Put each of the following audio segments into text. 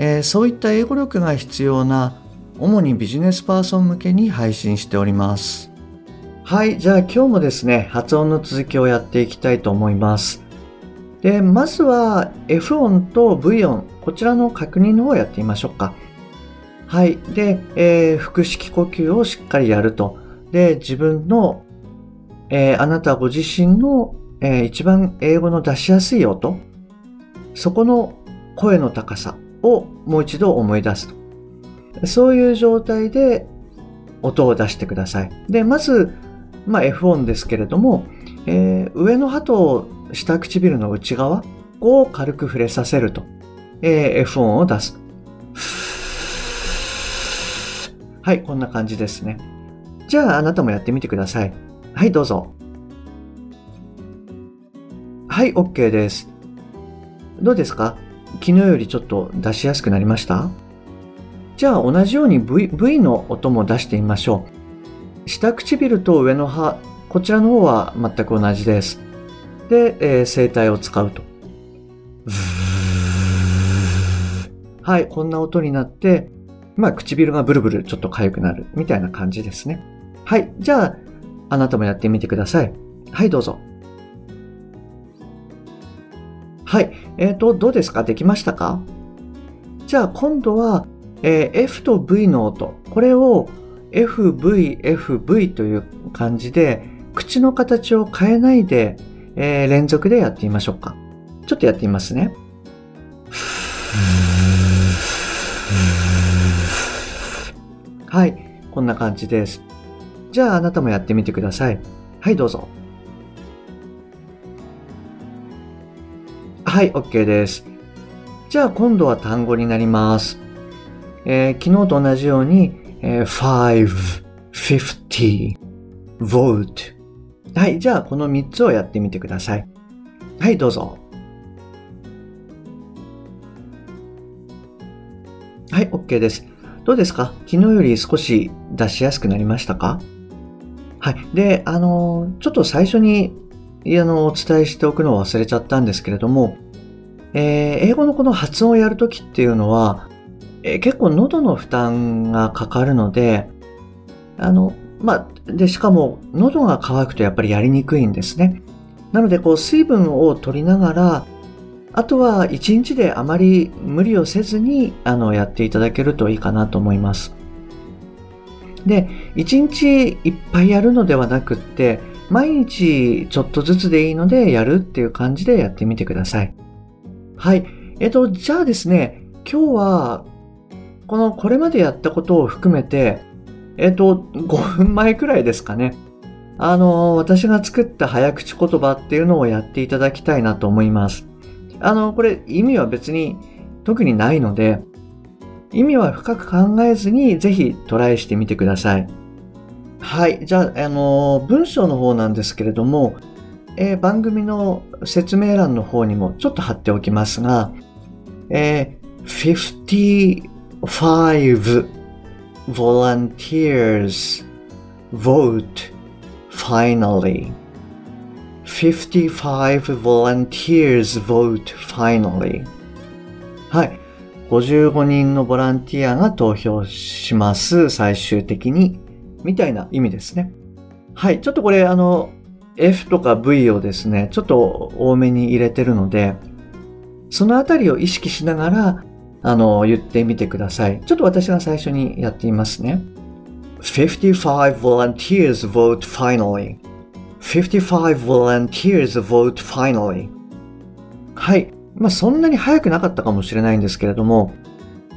えーそういった英語力が必要な主にビジネスパーソン向けに配信しております。はいじゃあ今日もですね発音の続きをやっていきたいと思います。でまずは F 音と V 音こちらの確認の方をやってみましょうか。はいで、えー腹式呼吸をしっかりやると。で自分の、えーあなたご自身の、えー一番英語の出しやすい音。そこの声の高さ。をもう一度思い出すと。そういう状態で音を出してください。で、まず、まあ、F 音ですけれども、えー上の歯と下唇の内側を軽く触れさせると。えー F 音を出す。はい、こんな感じですね。じゃあ、あなたもやってみてください。はい、どうぞ。はい、OK です。どうですか？昨日よりちょっと出しやすくなりました？じゃあ同じように v, v の音も出してみましょう。下唇と上の歯、こちらの方は全く同じです。で、えー声帯を使うと。はい、こんな音になって、まあ唇がブルブルちょっと痒くなるみたいな感じですね。はい、じゃああなたもやってみてください。はい、どうぞ。はい。えっ、と、どうですか？できましたか？じゃあ今度は、えー F と V の音。これを FV、FV という感じで、口の形を変えないで、えー連続でやってみましょうか。ちょっとやってみますね。はい。こんな感じです。じゃああなたもやってみてください。はい、どうぞ。はい、OK です。じゃあ今度は単語になります。えー昨日と同じように、えー5、50、vote。はい、じゃあこの3つをやってみてください。はい、どうぞ。はい、OK です。どうですか？昨日より少し出しやすくなりましたか？はい。で、あのーちょっと最初にあの、お伝えしておくのを忘れちゃったんですけれども、えー英語のこの発音をやるときっていうのは、えー結構喉の負担がかかるので、あの、まあ、で、しかも喉が渇くとやっぱりやりにくいんですね。なので、こう、水分を取りながら、あとは一日であまり無理をせずに、あの、やっていただけるといいかなと思います。で、一日いっぱいやるのではなくって、毎日ちょっとずつでいいのでやるっていう感じでやってみてください。はい。えっと、じゃあですね、今日は、この、これまでやったことを含めて、えっと、5分前くらいですかね。あの、私が作った早口言葉っていうのをやっていただきたいなと思います。あの、これ意味は別に特にないので、意味は深く考えずにぜひトライしてみてください。はい。じゃあ、あの、文章の方なんですけれども、えー番組の説明欄の方にもちょっと貼っておきますが、えー55 volunteers vote finally. 55 volunteers vote finally. はい。55人のボランティアが投票します。最終的に。みたいな意味ですね。はい。ちょっとこれ、あの、F とか V をですね、ちょっと多めに入れてるので、そのあたりを意識しながら、あの、言ってみてください。ちょっと私が最初にやってみますね。55 volunteers vote finally. 55 volunteers vote finally. はい。まあ、そんなに早くなかったかもしれないんですけれども、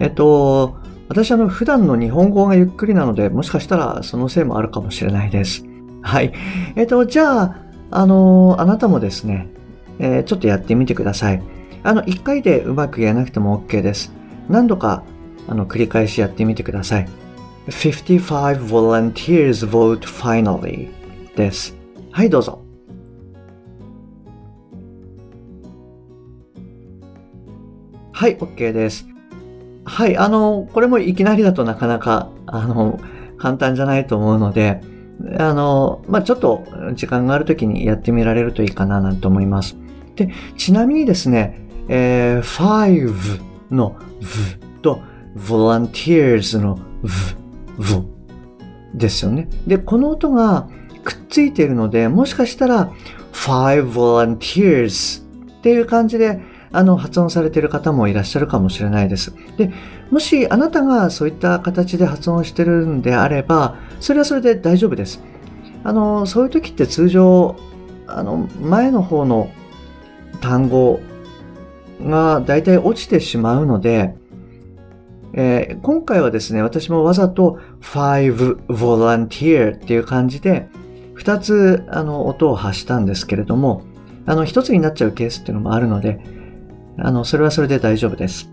えっと、私あの、普段の日本語がゆっくりなので、もしかしたらそのせいもあるかもしれないです。はい。えっと、じゃあ、あの、あなたもですね、えーちょっとやってみてください。あの、一回でうまく言えなくても OK です。何度かあの、繰り返しやってみてください。55 volunteers vote finally です。はい、どうぞ。はい、OK です。はい、あの、これもいきなりだとなかなか、あの、簡単じゃないと思うので、あの、まあ、ちょっと時間があるときにやってみられるといいかななんて思います。で、ちなみにですね、えー、5の v と volunteers の v, v ですよね。で、この音がくっついているので、もしかしたら five volunteers っていう感じであの、発音されている方もいらっしゃるかもしれないです。で、もしあなたがそういった形で発音してるんであれば、それはそれで大丈夫です。あの、そういう時って通常、あの、前の方の単語が大体落ちてしまうので、えー、今回はですね、私もわざと five volunteer っていう感じで、二つあの音を発したんですけれども、あの一つになっちゃうケースっていうのもあるので、あの、それはそれで大丈夫です。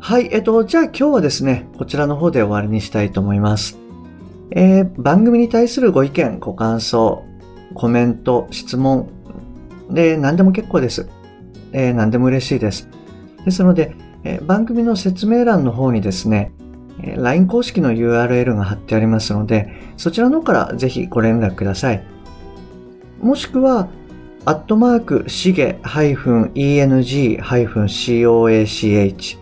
はい、えっと、じゃあ今日はですね、こちらの方で終わりにしたいと思います。えー、番組に対するご意見、ご感想、コメント、質問、で、何でも結構です。えー、何でも嬉しいです。ですので、えー、番組の説明欄の方にですね、え、LINE 公式の URL が貼ってありますので、そちらの方からぜひご連絡ください。もしくは、アットマーク、しげ -eng-coach、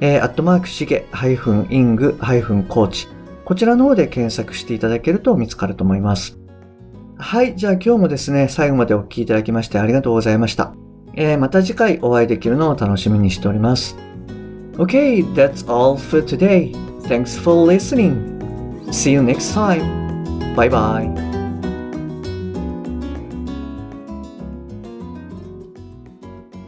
えー、アットマークしげ -ing-coach、こちらの方で検索していただけると見つかると思います。はい、じゃあ今日もですね、最後までお聴きいただきましてありがとうございました。えー、また次回お会いできるのを楽しみにしております。Okay, that's all for today. Thanks for listening. See you next time. Bye bye.